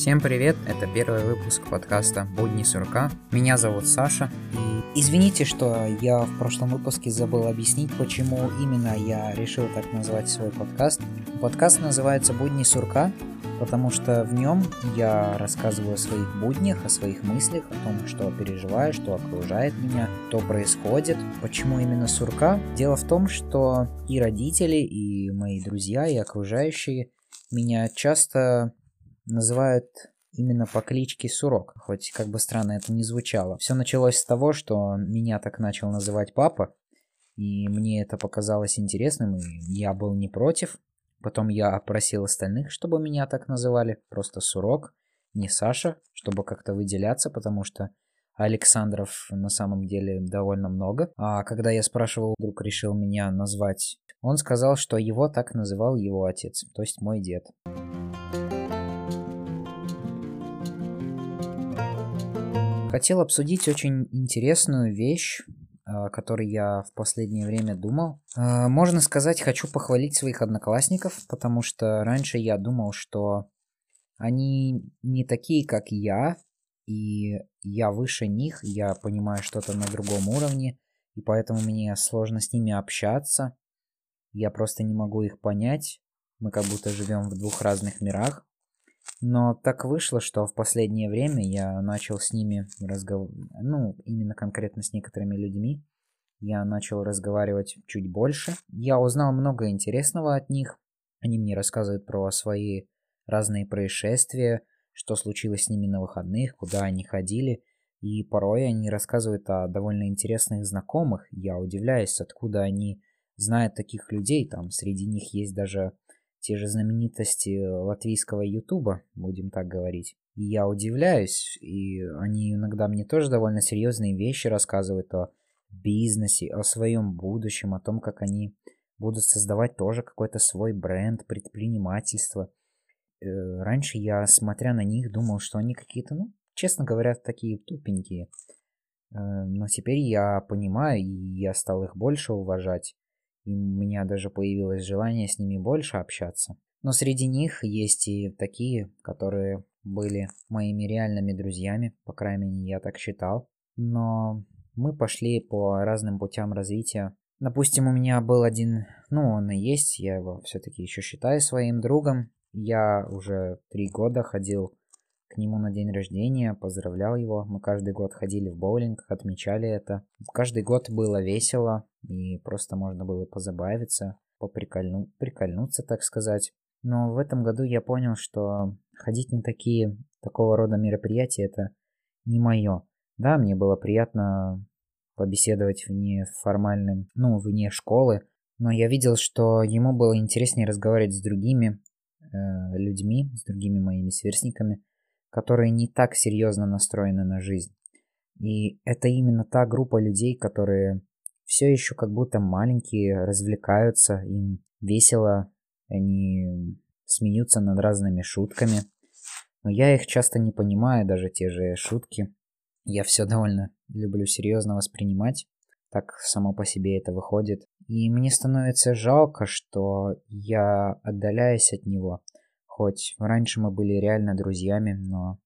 Всем привет, это первый выпуск подкаста «Будни сурка». Меня зовут Саша. И извините, что я в прошлом выпуске забыл объяснить, почему именно я решил так назвать свой подкаст. Подкаст называется «Будни сурка», потому что в нем я рассказываю о своих буднях, о своих мыслях, о том, что переживаю, что окружает меня, что происходит. Почему именно сурка? Дело в том, что и родители, и мои друзья, и окружающие меня часто называют именно по кличке Сурок, хоть как бы странно это не звучало. Все началось с того, что меня так начал называть папа, и мне это показалось интересным, и я был не против. Потом я просил остальных, чтобы меня так называли, просто Сурок, не Саша, чтобы как-то выделяться, потому что Александров на самом деле довольно много. А когда я спрашивал, вдруг решил меня назвать, он сказал, что его так называл его отец, то есть мой дед. Хотел обсудить очень интересную вещь, о которой я в последнее время думал. А, можно сказать, хочу похвалить своих одноклассников, потому что раньше я думал, что они не такие, как я, и я выше них, я понимаю что-то на другом уровне, и поэтому мне сложно с ними общаться. Я просто не могу их понять. Мы как будто живем в двух разных мирах. Но так вышло, что в последнее время я начал с ними разговаривать, ну, именно конкретно с некоторыми людьми, я начал разговаривать чуть больше. Я узнал много интересного от них. Они мне рассказывают про свои разные происшествия, что случилось с ними на выходных, куда они ходили. И порой они рассказывают о довольно интересных знакомых. Я удивляюсь, откуда они знают таких людей. Там среди них есть даже те же знаменитости латвийского ютуба, будем так говорить. И я удивляюсь, и они иногда мне тоже довольно серьезные вещи рассказывают о бизнесе, о своем будущем, о том, как они будут создавать тоже какой-то свой бренд, предпринимательство. Э, раньше я, смотря на них, думал, что они какие-то, ну, честно говоря, такие тупенькие. Э, но теперь я понимаю, и я стал их больше уважать и у меня даже появилось желание с ними больше общаться. Но среди них есть и такие, которые были моими реальными друзьями, по крайней мере, я так считал. Но мы пошли по разным путям развития. Допустим, у меня был один, ну, он и есть, я его все-таки еще считаю своим другом. Я уже три года ходил к нему на день рождения, поздравлял его. Мы каждый год ходили в боулинг, отмечали это. Каждый год было весело, и просто можно было позабавиться, поприкольну... прикольнуться, так сказать. Но в этом году я понял, что ходить на такие, такого рода мероприятия это не мое. Да, мне было приятно побеседовать вне формальным, ну, вне школы, но я видел, что ему было интереснее разговаривать с другими э, людьми, с другими моими сверстниками, которые не так серьезно настроены на жизнь. И это именно та группа людей, которые все еще как будто маленькие, развлекаются, им весело, они смеются над разными шутками. Но я их часто не понимаю, даже те же шутки. Я все довольно люблю серьезно воспринимать. Так само по себе это выходит. И мне становится жалко, что я отдаляюсь от него. Хоть раньше мы были реально друзьями, но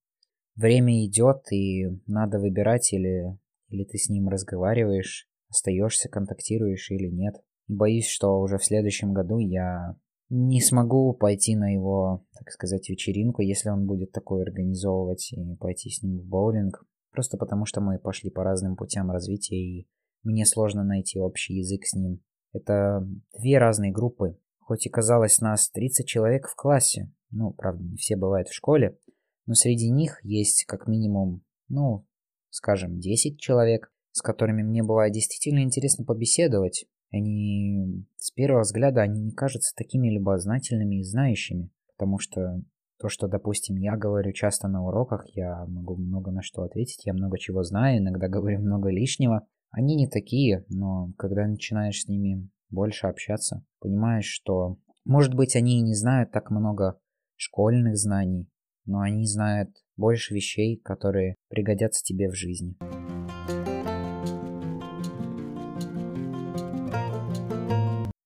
время идет, и надо выбирать, или, или ты с ним разговариваешь, остаешься, контактируешь или нет. Боюсь, что уже в следующем году я не смогу пойти на его, так сказать, вечеринку, если он будет такой организовывать и пойти с ним в боулинг. Просто потому, что мы пошли по разным путям развития, и мне сложно найти общий язык с ним. Это две разные группы. Хоть и казалось нас 30 человек в классе, ну, правда, не все бывают в школе, но среди них есть как минимум, ну, скажем, 10 человек, с которыми мне бывает действительно интересно побеседовать. Они, с первого взгляда, они не кажутся такими любознательными и знающими, потому что то, что, допустим, я говорю часто на уроках, я могу много на что ответить, я много чего знаю, иногда говорю много лишнего. Они не такие, но когда начинаешь с ними больше общаться, понимаешь, что, может быть, они и не знают так много школьных знаний, но они знают больше вещей, которые пригодятся тебе в жизни.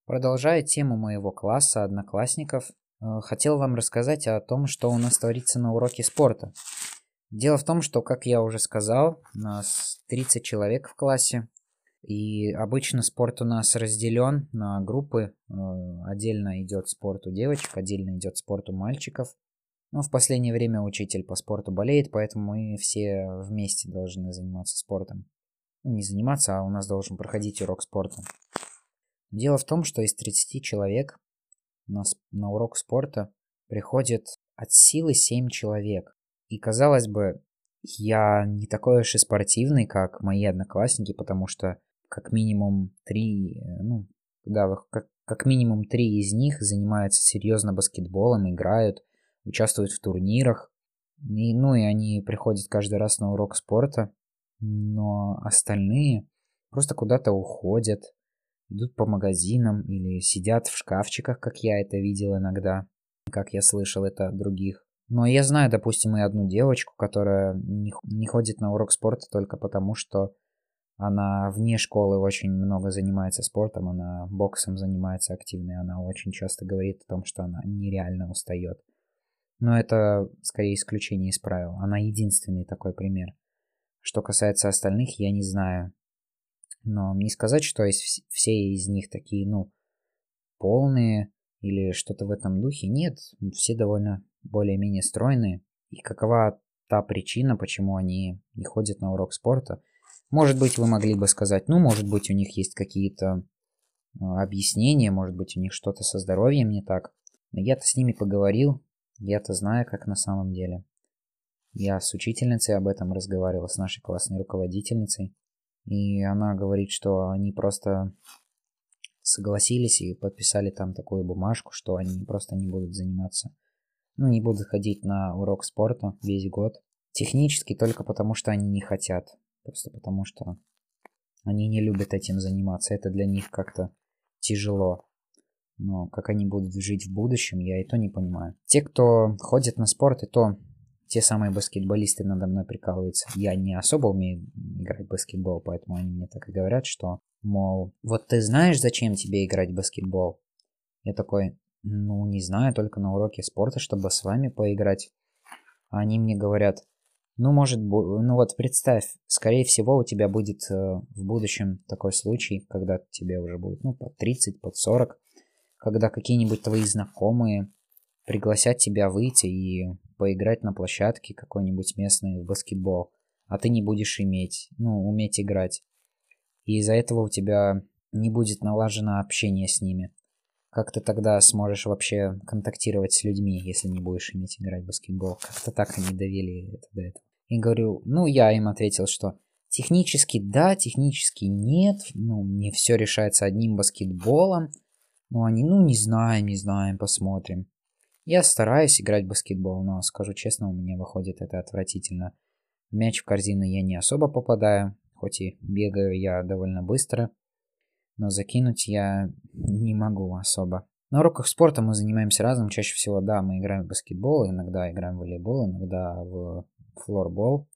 Продолжая тему моего класса одноклассников, Э, хотел вам рассказать о том, что у нас творится на уроке спорта. Дело в том, что, как я уже сказал, у нас 30 человек в классе, и обычно спорт у нас разделен на группы. Э, отдельно идет спорт у девочек, отдельно идет спорт у мальчиков. Но в последнее время учитель по спорту болеет, поэтому мы все вместе должны заниматься спортом. Ну, не заниматься, а у нас должен проходить урок спорта. Дело в том, что из 30 человек на, на урок спорта приходит от силы 7 человек. И казалось бы, я не такой уж и спортивный, как мои одноклассники, потому что как минимум три, э, ну, да, как, как минимум три из них занимаются серьезно баскетболом, играют, участвуют в турнирах. И, ну и они приходят каждый раз на урок спорта, но остальные просто куда-то уходят, идут по магазинам или сидят в шкафчиках, как я это видел иногда, как я слышал это от других. Но я знаю, допустим, и одну девочку, которая не, не ходит на урок спорта только потому, что она вне школы очень много занимается спортом, она боксом занимается активно, и она очень часто говорит о том, что она нереально устает. Но это скорее исключение из правил. Она единственный такой пример. Что касается остальных, я не знаю. Но не сказать, что из, все из них такие, ну, полные или что-то в этом духе. Нет, все довольно более-менее стройные. И какова та причина, почему они не ходят на урок спорта – может быть, вы могли бы сказать, ну, может быть, у них есть какие-то а, объяснения, может быть, у них что-то со здоровьем не так. Но я-то с ними поговорил, я-то знаю, как на самом деле. Я с учительницей об этом разговаривал, с нашей классной руководительницей. И она говорит, что они просто согласились и подписали там такую бумажку, что они просто не будут заниматься. Ну, не будут ходить на урок спорта весь год. Технически только потому, что они не хотят. Просто потому что они не любят этим заниматься. Это для них как-то тяжело. Но как они будут жить в будущем, я и то не понимаю. Те, кто ходит на спорт, и то те самые баскетболисты надо мной прикалываются. Я не особо умею играть в баскетбол, поэтому они мне так и говорят, что, мол, вот ты знаешь, зачем тебе играть в баскетбол? Я такой, ну, не знаю, только на уроке спорта, чтобы с вами поиграть. А они мне говорят, ну, может, ну вот представь, скорее всего, у тебя будет э, в будущем такой случай, когда тебе уже будет, ну, под 30, под 40, когда какие-нибудь твои знакомые пригласят тебя выйти и поиграть на площадке какой-нибудь местной в баскетбол, а ты не будешь иметь, ну, уметь играть. И из-за этого у тебя не будет налажено общение с ними. Как ты тогда сможешь вообще контактировать с людьми, если не будешь иметь играть в баскетбол? Как-то так они довели это до этого. И говорю, ну, я им ответил, что технически да, технически нет, ну, не все решается одним баскетболом. Ну, они, ну, не знаем, не знаем, посмотрим. Я стараюсь играть в баскетбол, но, скажу честно, у меня выходит это отвратительно. Мяч в корзину я не особо попадаю, хоть и бегаю я довольно быстро, но закинуть я не могу особо. На уроках спорта мы занимаемся разным. Чаще всего, да, мы играем в баскетбол, иногда играем в волейбол, иногда в флорбол.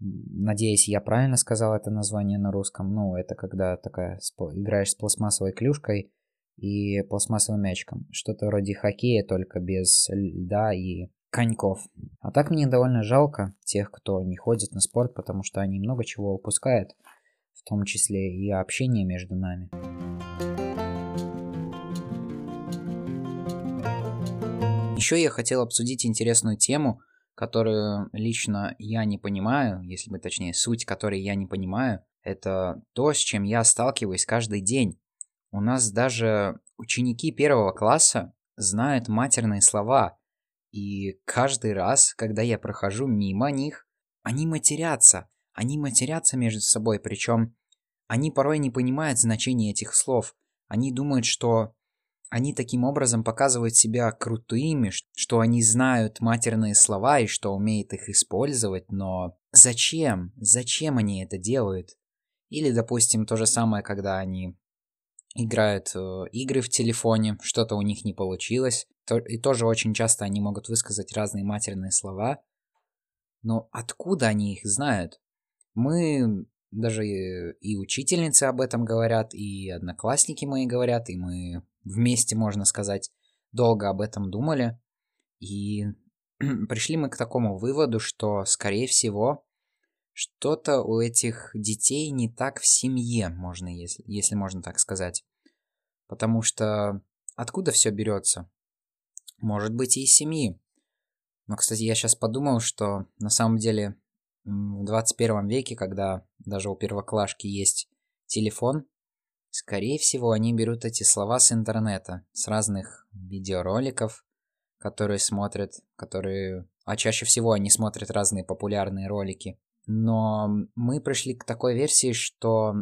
Надеюсь, я правильно сказал это название на русском. Ну, это когда такая играешь с пластмассовой клюшкой и пластмассовым мячиком. Что-то вроде хоккея, только без льда и коньков. А так мне довольно жалко тех, кто не ходит на спорт, потому что они много чего упускают, в том числе и общение между нами. Еще я хотел обсудить интересную тему – которую лично я не понимаю, если бы точнее, суть которой я не понимаю, это то, с чем я сталкиваюсь каждый день. У нас даже ученики первого класса знают матерные слова, и каждый раз, когда я прохожу мимо них, они матерятся. Они матерятся между собой, причем они порой не понимают значения этих слов. Они думают, что они таким образом показывают себя крутыми, что они знают матерные слова и что умеют их использовать, но зачем? Зачем они это делают? Или, допустим, то же самое, когда они играют э, игры в телефоне, что-то у них не получилось, то, и тоже очень часто они могут высказать разные матерные слова, но откуда они их знают? Мы даже и учительницы об этом говорят, и одноклассники мои говорят, и мы вместе, можно сказать, долго об этом думали, и пришли мы к такому выводу, что, скорее всего, что-то у этих детей не так в семье, можно, если, если можно так сказать. Потому что откуда все берется? Может быть и из семьи. Но, кстати, я сейчас подумал, что на самом деле в 21 веке, когда даже у первоклашки есть телефон, скорее всего, они берут эти слова с интернета, с разных видеороликов, которые смотрят, которые... А чаще всего они смотрят разные популярные ролики. Но мы пришли к такой версии, что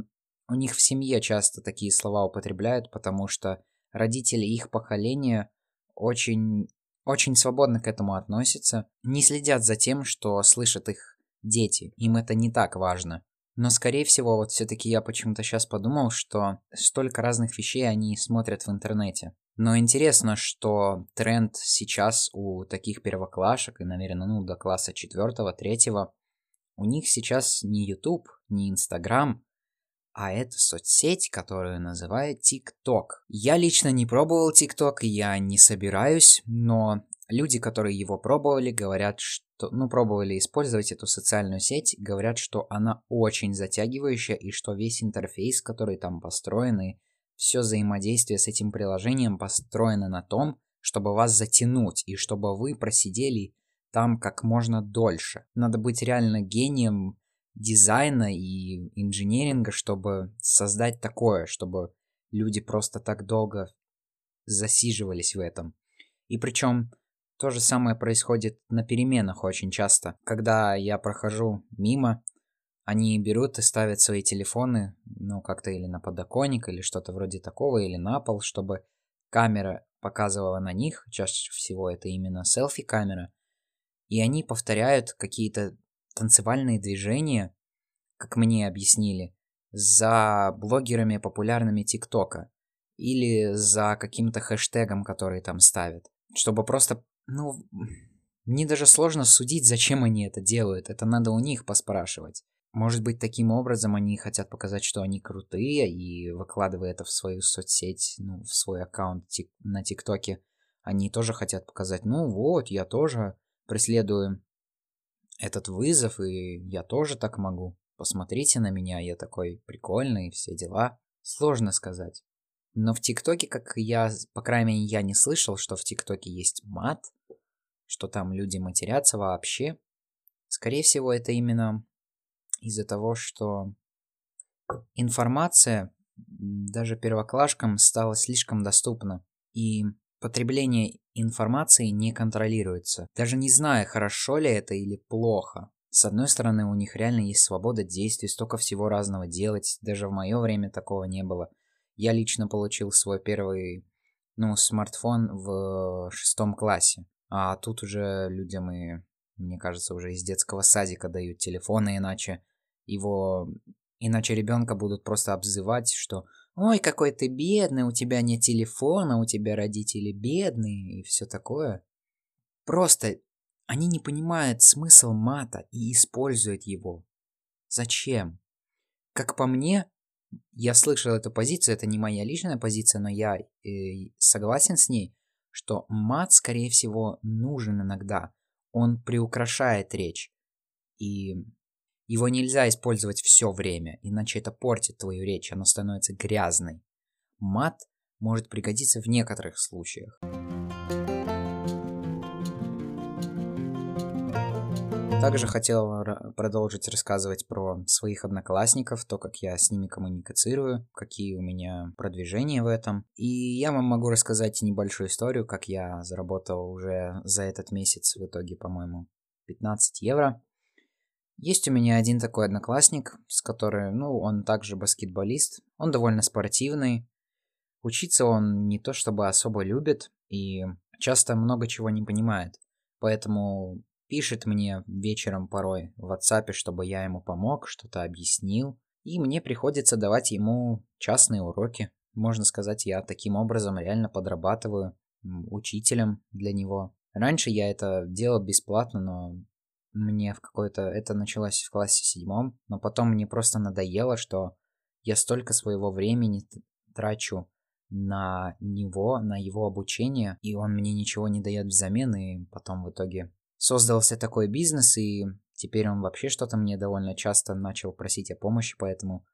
у них в семье часто такие слова употребляют, потому что родители их поколения очень, очень свободно к этому относятся, не следят за тем, что слышат их дети, им это не так важно. Но, скорее всего, вот все-таки я почему-то сейчас подумал, что столько разных вещей они смотрят в интернете. Но интересно, что тренд сейчас у таких первоклашек, и, наверное, ну, до класса четвертого, третьего, у них сейчас не YouTube, не Instagram, а это соцсеть, которую называют TikTok. Я лично не пробовал TikTok, я не собираюсь, но люди, которые его пробовали, говорят, что, ну, пробовали использовать эту социальную сеть, говорят, что она очень затягивающая и что весь интерфейс, который там построен, и все взаимодействие с этим приложением построено на том, чтобы вас затянуть и чтобы вы просидели там как можно дольше. Надо быть реально гением дизайна и инженеринга, чтобы создать такое, чтобы люди просто так долго засиживались в этом. И причем то же самое происходит на переменах очень часто. Когда я прохожу мимо, они берут и ставят свои телефоны, ну, как-то или на подоконник, или что-то вроде такого, или на пол, чтобы камера показывала на них, чаще всего это именно селфи-камера, и они повторяют какие-то танцевальные движения, как мне объяснили, за блогерами популярными ТикТока или за каким-то хэштегом, который там ставят, чтобы просто, ну, мне даже сложно судить, зачем они это делают, это надо у них поспрашивать. Может быть, таким образом они хотят показать, что они крутые, и выкладывая это в свою соцсеть, ну, в свой аккаунт на ТикТоке, они тоже хотят показать, ну вот, я тоже преследую этот вызов, и я тоже так могу. Посмотрите на меня, я такой прикольный, все дела. Сложно сказать. Но в ТикТоке, как я, по крайней мере, я не слышал, что в ТикТоке есть мат, что там люди матерятся вообще. Скорее всего, это именно из-за того, что информация даже первоклашкам стала слишком доступна, и потребление информации не контролируется, даже не зная, хорошо ли это или плохо. С одной стороны, у них реально есть свобода действий, столько всего разного делать, даже в мое время такого не было. Я лично получил свой первый, ну, смартфон в шестом классе, а тут уже людям и, мне кажется, уже из детского садика дают телефоны, иначе его... Иначе ребенка будут просто обзывать, что «Ой, какой ты бедный, у тебя нет телефона, у тебя родители бедные» и все такое. Просто они не понимают смысл мата и используют его. Зачем? Как по мне, я слышал эту позицию, это не моя личная позиция, но я э, согласен с ней, что мат, скорее всего, нужен иногда. Он приукрашает речь. И его нельзя использовать все время, иначе это портит твою речь, она становится грязной. Мат может пригодиться в некоторых случаях. Также хотел продолжить рассказывать про своих одноклассников, то, как я с ними коммуницирую, какие у меня продвижения в этом. И я вам могу рассказать небольшую историю, как я заработал уже за этот месяц в итоге, по-моему, 15 евро. Есть у меня один такой одноклассник, с которым, ну, он также баскетболист. Он довольно спортивный. Учиться он не то чтобы особо любит и часто много чего не понимает. Поэтому пишет мне вечером порой в WhatsApp, чтобы я ему помог, что-то объяснил. И мне приходится давать ему частные уроки. Можно сказать, я таким образом реально подрабатываю учителем для него. Раньше я это делал бесплатно, но мне в какой-то... Это началось в классе седьмом, но потом мне просто надоело, что я столько своего времени трачу на него, на его обучение, и он мне ничего не дает взамен, и потом в итоге создался такой бизнес, и теперь он вообще что-то мне довольно часто начал просить о помощи, поэтому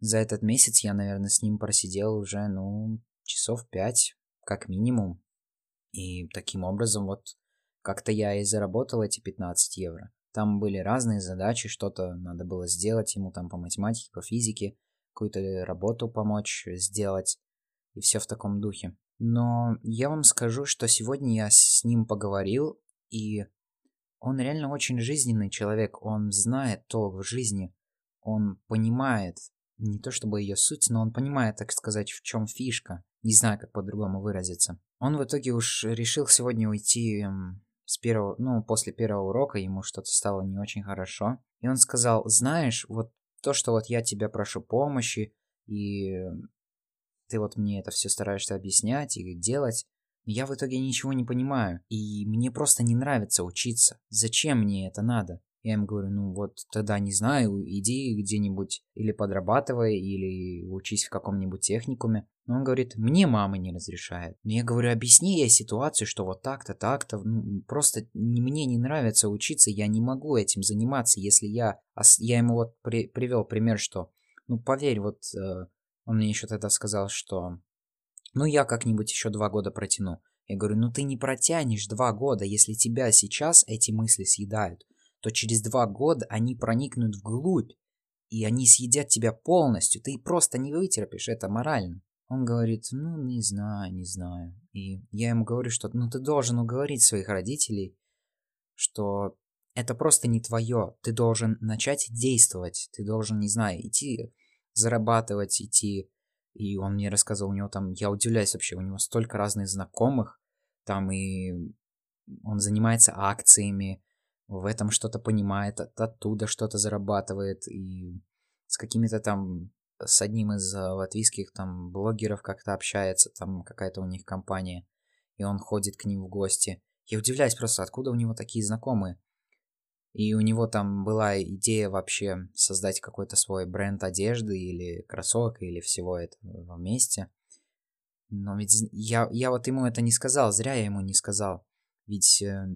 за этот месяц я, наверное, с ним просидел уже, ну, часов пять, как минимум. И таким образом вот как-то я и заработал эти 15 евро. Там были разные задачи, что-то надо было сделать ему там по математике, по физике, какую-то работу помочь сделать, и все в таком духе. Но я вам скажу, что сегодня я с ним поговорил, и он реально очень жизненный человек, он знает толк в жизни, он понимает, не то чтобы ее суть, но он понимает, так сказать, в чем фишка. Не знаю, как по-другому выразиться. Он в итоге уж решил сегодня уйти с первого, ну, после первого урока ему что-то стало не очень хорошо. И он сказал, знаешь, вот то, что вот я тебя прошу помощи, и ты вот мне это все стараешься объяснять и делать, я в итоге ничего не понимаю, и мне просто не нравится учиться. Зачем мне это надо? Я им говорю, ну вот тогда не знаю, иди где-нибудь или подрабатывай, или учись в каком-нибудь техникуме. Но он говорит, мне мама не разрешает. Но я говорю, объясни ей ситуацию, что вот так-то, так-то. Ну, просто мне не нравится учиться, я не могу этим заниматься, если я... Я ему вот при, привел пример, что, ну поверь, вот э, он мне еще тогда сказал, что ну я как-нибудь еще два года протяну. Я говорю, ну ты не протянешь два года, если тебя сейчас эти мысли съедают то через два года они проникнут вглубь, и они съедят тебя полностью. Ты просто не вытерпишь, это морально. Он говорит, ну, не знаю, не знаю. И я ему говорю, что ну ты должен уговорить своих родителей, что это просто не твое. Ты должен начать действовать. Ты должен, не знаю, идти зарабатывать, идти. И он мне рассказал, у него там, я удивляюсь вообще, у него столько разных знакомых. Там и он занимается акциями, в этом что-то понимает, от, оттуда что-то зарабатывает, и с какими-то там, с одним из э, латвийских там блогеров как-то общается, там какая-то у них компания, и он ходит к ним в гости. Я удивляюсь просто, откуда у него такие знакомые. И у него там была идея вообще создать какой-то свой бренд одежды или кроссовок или всего этого вместе. Но ведь я, я вот ему это не сказал, зря я ему не сказал. Ведь э,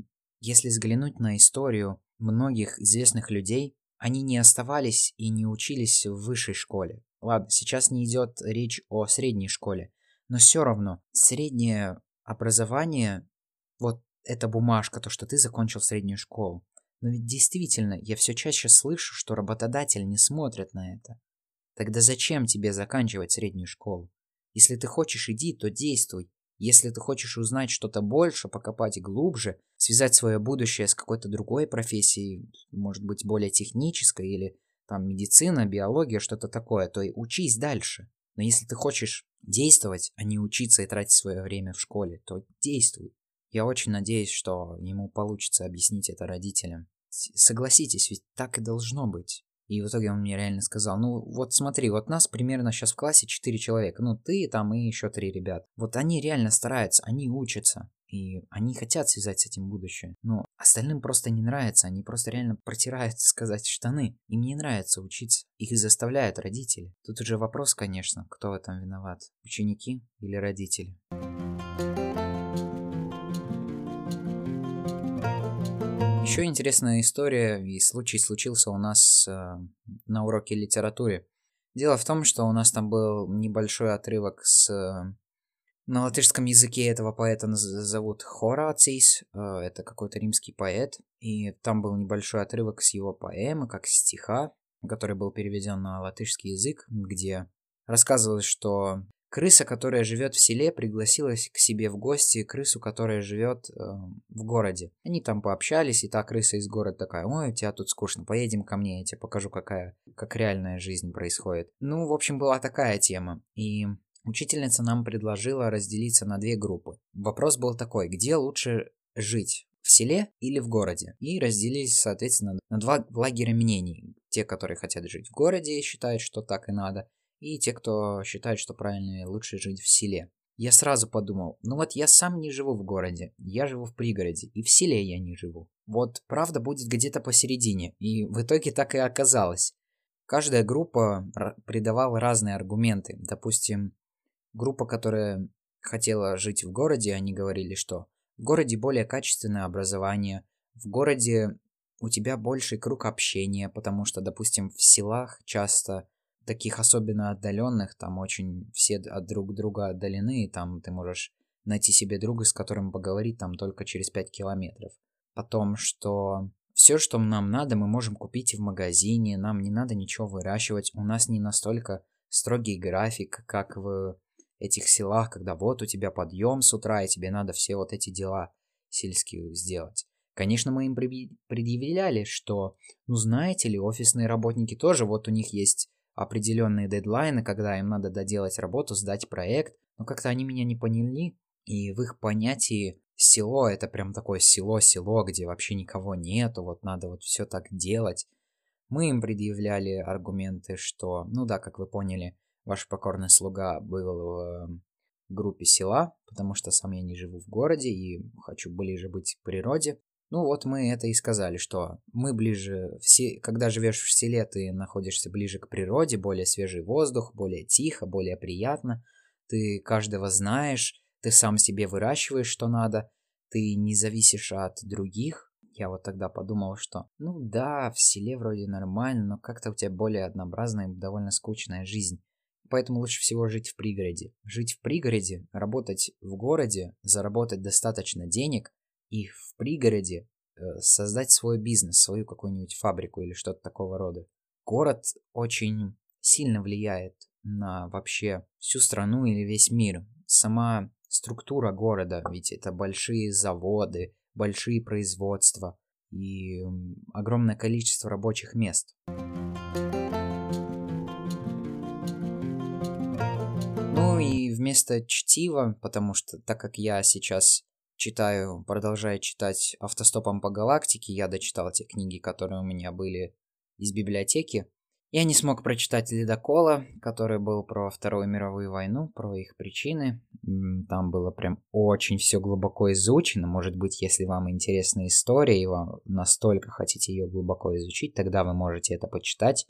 если взглянуть на историю многих известных людей, они не оставались и не учились в высшей школе. Ладно, сейчас не идет речь о средней школе, но все равно среднее образование, вот эта бумажка, то, что ты закончил среднюю школу. Но ведь действительно, я все чаще слышу, что работодатель не смотрит на это. Тогда зачем тебе заканчивать среднюю школу? Если ты хочешь, иди, то действуй. Если ты хочешь узнать что-то больше, покопать глубже, связать свое будущее с какой-то другой профессией, может быть, более технической или там медицина, биология, что-то такое, то и учись дальше. Но если ты хочешь действовать, а не учиться и тратить свое время в школе, то действуй. Я очень надеюсь, что ему получится объяснить это родителям. Согласитесь, ведь так и должно быть. И в итоге он мне реально сказал, ну вот смотри, вот нас примерно сейчас в классе 4 человека, ну ты там и еще 3 ребят. Вот они реально стараются, они учатся. И они хотят связать с этим будущее. Но остальным просто не нравится. Они просто реально протирают, сказать, штаны. Им не нравится учиться. Их заставляют родители. Тут уже вопрос, конечно, кто в этом виноват. Ученики или родители. Еще интересная история и случай случился у нас э, на уроке литературы. Дело в том, что у нас там был небольшой отрывок с... Э, на латышском языке этого поэта зовут Хорацис, э, это какой-то римский поэт, и там был небольшой отрывок с его поэмы, как стиха, который был переведен на латышский язык, где рассказывалось, что Крыса, которая живет в селе, пригласилась к себе в гости крысу, которая живет э, в городе. Они там пообщались, и та крыса из города такая, ой, у тебя тут скучно, поедем ко мне, я тебе покажу, какая, как реальная жизнь происходит. Ну, в общем, была такая тема. И учительница нам предложила разделиться на две группы. Вопрос был такой, где лучше жить? в селе или в городе. И разделились, соответственно, на два лагеря мнений. Те, которые хотят жить в городе и считают, что так и надо, и те, кто считает, что правильно и лучше жить в селе. Я сразу подумал, ну вот я сам не живу в городе, я живу в пригороде, и в селе я не живу. Вот правда будет где-то посередине, и в итоге так и оказалось. Каждая группа придавала разные аргументы. Допустим, группа, которая хотела жить в городе, они говорили, что в городе более качественное образование, в городе у тебя больший круг общения, потому что, допустим, в селах часто таких особенно отдаленных, там очень все от друг друга отдалены, и там ты можешь найти себе друга, с которым поговорить там только через 5 километров. Потом, что все, что нам надо, мы можем купить в магазине, нам не надо ничего выращивать, у нас не настолько строгий график, как в этих селах, когда вот у тебя подъем с утра, и тебе надо все вот эти дела сельские сделать. Конечно, мы им предъявляли, что, ну знаете ли, офисные работники тоже, вот у них есть определенные дедлайны, когда им надо доделать работу, сдать проект, но как-то они меня не поняли, и в их понятии село это прям такое село-село, где вообще никого нету, вот надо вот все так делать. Мы им предъявляли аргументы, что, ну да, как вы поняли, ваш покорный слуга был в группе села, потому что сам я не живу в городе и хочу ближе быть к природе. Ну вот мы это и сказали, что мы ближе, все, когда живешь в селе, ты находишься ближе к природе, более свежий воздух, более тихо, более приятно. Ты каждого знаешь, ты сам себе выращиваешь, что надо, ты не зависишь от других. Я вот тогда подумал, что, ну да, в селе вроде нормально, но как-то у тебя более однообразная и довольно скучная жизнь. Поэтому лучше всего жить в пригороде. Жить в пригороде, работать в городе, заработать достаточно денег, и в пригороде э, создать свой бизнес, свою какую-нибудь фабрику или что-то такого рода. Город очень сильно влияет на вообще всю страну или весь мир. Сама структура города, ведь это большие заводы, большие производства и огромное количество рабочих мест. Ну и вместо чтива, потому что так как я сейчас читаю, продолжаю читать «Автостопом по галактике». Я дочитал те книги, которые у меня были из библиотеки. Я не смог прочитать «Ледокола», который был про Вторую мировую войну, про их причины. Там было прям очень все глубоко изучено. Может быть, если вам интересна история и вам настолько хотите ее глубоко изучить, тогда вы можете это почитать.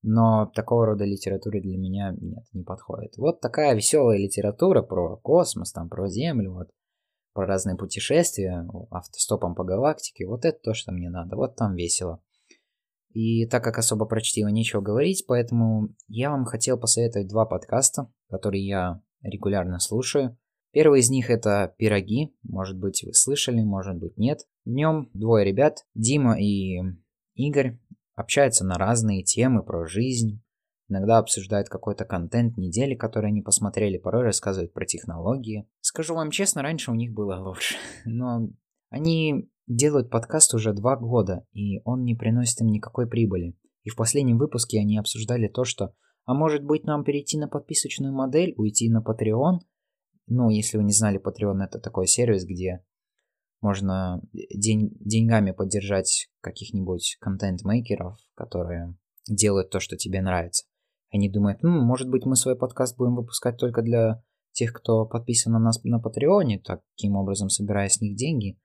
Но такого рода литературы для меня нет, не подходит. Вот такая веселая литература про космос, там, про Землю, вот про разные путешествия, автостопом по галактике. Вот это то, что мне надо. Вот там весело. И так как особо про чтиво нечего говорить, поэтому я вам хотел посоветовать два подкаста, которые я регулярно слушаю. Первый из них это «Пироги». Может быть, вы слышали, может быть, нет. В нем двое ребят, Дима и Игорь, общаются на разные темы про жизнь, Иногда обсуждают какой-то контент недели, который они посмотрели, порой рассказывают про технологии. Скажу вам честно, раньше у них было лучше. Но они делают подкаст уже два года, и он не приносит им никакой прибыли. И в последнем выпуске они обсуждали то, что а может быть нам перейти на подписочную модель, уйти на Patreon? Ну, если вы не знали, Patreon это такой сервис, где можно день, деньгами поддержать каких-нибудь контент-мейкеров, которые делают то, что тебе нравится. Они думают, ну, может быть, мы свой подкаст будем выпускать только для тех, кто подписан на нас на Патреоне, таким образом собирая с них деньги.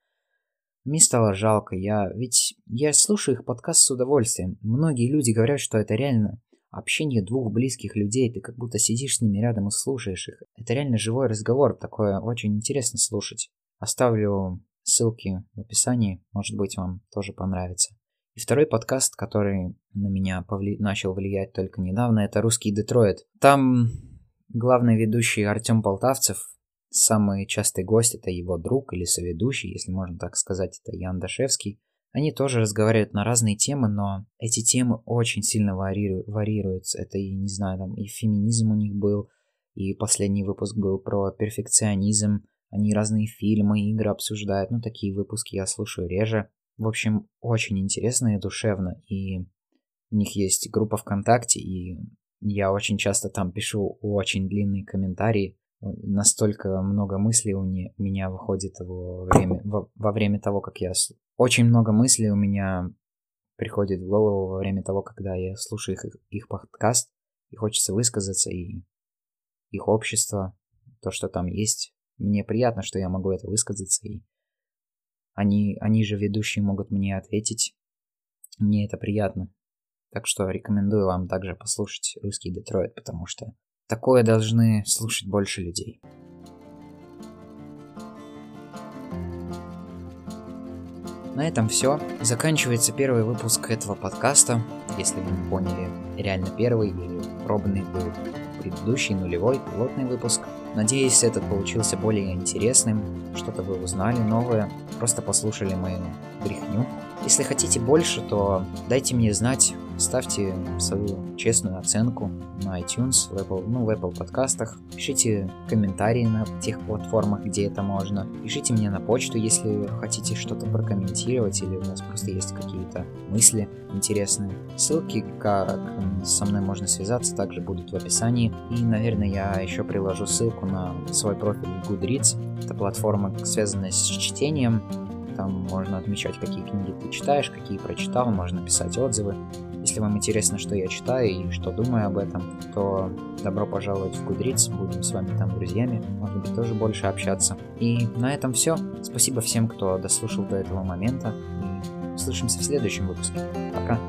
Мне стало жалко, я ведь я слушаю их подкаст с удовольствием. Многие люди говорят, что это реально общение двух близких людей, ты как будто сидишь с ними рядом и слушаешь их. Это реально живой разговор, такое очень интересно слушать. Оставлю ссылки в описании, может быть, вам тоже понравится. И второй подкаст, который на меня повли... начал влиять только недавно, это «Русский Детройт». Там главный ведущий Артем Полтавцев, самый частый гость, это его друг или соведущий, если можно так сказать, это Ян Дашевский. Они тоже разговаривают на разные темы, но эти темы очень сильно варьиру... варьируются. Это, и не знаю, там и феминизм у них был, и последний выпуск был про перфекционизм. Они разные фильмы, игры обсуждают. Ну, такие выпуски я слушаю реже. В общем, очень интересно и душевно. И у них есть группа ВКонтакте, и я очень часто там пишу очень длинные комментарии. Настолько много мыслей у меня выходит во время, во, во время того, как я... Очень много мыслей у меня приходит в голову во время того, когда я слушаю их, их подкаст, и хочется высказаться, и их общество, то, что там есть. Мне приятно, что я могу это высказаться, и они, они же ведущие могут мне ответить. Мне это приятно. Так что рекомендую вам также послушать русский Детройт, потому что Такое должны слушать больше людей. На этом все. Заканчивается первый выпуск этого подкаста. Если вы не поняли, реально первый или пробный был предыдущий нулевой пилотный выпуск. Надеюсь, этот получился более интересным, что-то вы узнали новое, просто послушали мою брехню. Если хотите больше, то дайте мне знать, ставьте свою честную оценку на iTunes, в Apple, ну, в Apple подкастах, пишите комментарии на тех платформах, где это можно, пишите мне на почту, если хотите что-то прокомментировать или у вас просто есть какие-то мысли интересные. Ссылки, как со мной можно связаться, также будут в описании. И, наверное, я еще приложу ссылку на свой профиль Goodreads. Это платформа, связанная с чтением, там можно отмечать, какие книги ты читаешь, какие прочитал, можно писать отзывы. Если вам интересно, что я читаю и что думаю об этом, то добро пожаловать в Goodreads, будем с вами там друзьями, может быть тоже больше общаться. И на этом все. Спасибо всем, кто дослушал до этого момента, и услышимся в следующем выпуске. Пока!